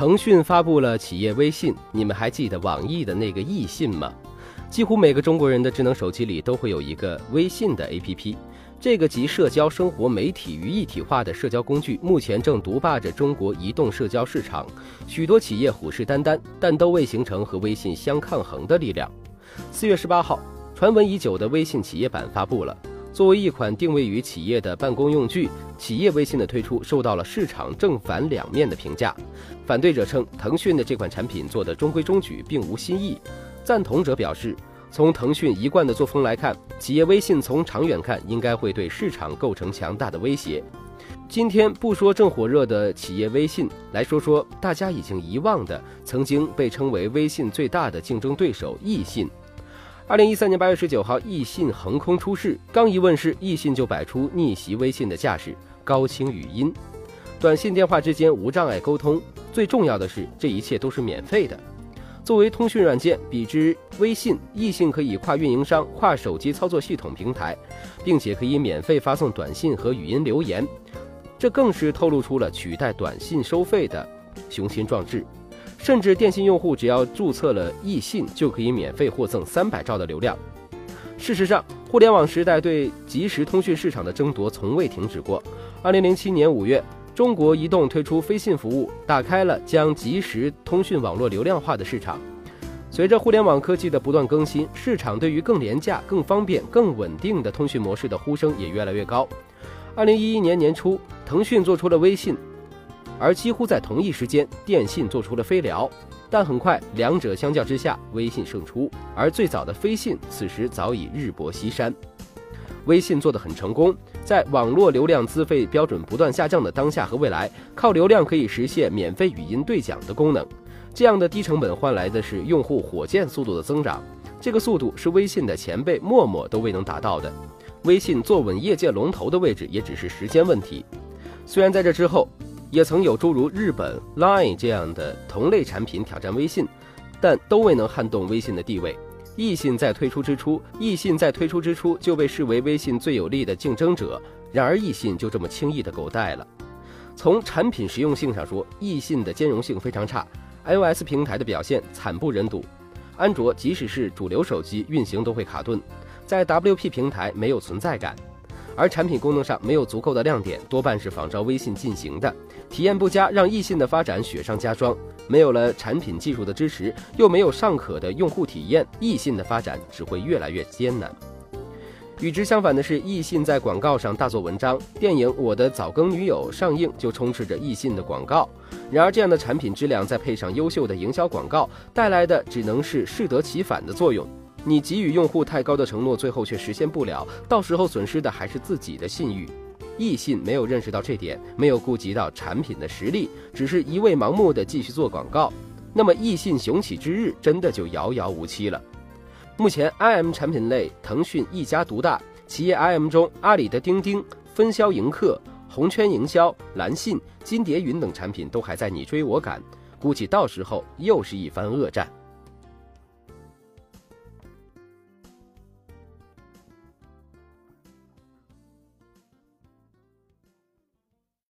腾讯发布了企业微信，你们还记得网易的那个易信吗？几乎每个中国人的智能手机里都会有一个微信的 APP。这个集社交、生活、媒体于一体化的社交工具，目前正独霸着中国移动社交市场。许多企业虎视眈眈，但都未形成和微信相抗衡的力量。四月十八号，传闻已久的微信企业版发布了。作为一款定位于企业的办公用具，企业微信的推出受到了市场正反两面的评价。反对者称，腾讯的这款产品做的中规中矩，并无新意；赞同者表示，从腾讯一贯的作风来看，企业微信从长远看应该会对市场构成强大的威胁。今天不说正火热的企业微信，来说说大家已经遗忘的曾经被称为微信最大的竞争对手易信。二零一三年八月十九号，易信横空出世，刚一问世，易信就摆出逆袭微信的架势，高清语音、短信、电话之间无障碍沟通。最重要的是，这一切都是免费的。作为通讯软件，比之微信，易信可以跨运营商、跨手机操作系统平台，并且可以免费发送短信和语音留言，这更是透露出了取代短信收费的雄心壮志。甚至电信用户只要注册了易信，就可以免费获赠三百兆的流量。事实上，互联网时代对即时通讯市场的争夺从未停止过。二零零七年五月，中国移动推出飞信服务，打开了将即时通讯网络流量化的市场。随着互联网科技的不断更新，市场对于更廉价、更方便、更稳定的通讯模式的呼声也越来越高。二零一一年年初，腾讯做出了微信。而几乎在同一时间，电信做出了飞聊，但很快两者相较之下，微信胜出。而最早的飞信此时早已日薄西山。微信做得很成功，在网络流量资费标准不断下降的当下和未来，靠流量可以实现免费语音对讲的功能。这样的低成本换来的是用户火箭速度的增长，这个速度是微信的前辈陌陌都未能达到的。微信坐稳业界龙头的位置也只是时间问题。虽然在这之后。也曾有诸如日本 Line 这样的同类产品挑战微信，但都未能撼动微信的地位。易信在推出之初，易信在推出之初就被视为微信最有力的竞争者。然而，易信就这么轻易的狗带了。从产品实用性上说，易信的兼容性非常差，iOS 平台的表现惨不忍睹，安卓即使是主流手机运行都会卡顿，在 WP 平台没有存在感。而产品功能上没有足够的亮点，多半是仿照微信进行的，体验不佳，让易信的发展雪上加霜。没有了产品技术的支持，又没有尚可的用户体验，易信的发展只会越来越艰难。与之相反的是，易信在广告上大做文章，电影《我的早更女友》上映就充斥着易信的广告。然而，这样的产品质量再配上优秀的营销广告，带来的只能是适得其反的作用。你给予用户太高的承诺，最后却实现不了，到时候损失的还是自己的信誉。易信没有认识到这点，没有顾及到产品的实力，只是一味盲目的继续做广告，那么易信雄起之日真的就遥遥无期了。目前 IM 产品类，腾讯一家独大，企业 IM 中，阿里的钉钉、分销迎客、红圈营销、蓝信、金蝶云等产品都还在你追我赶，估计到时候又是一番恶战。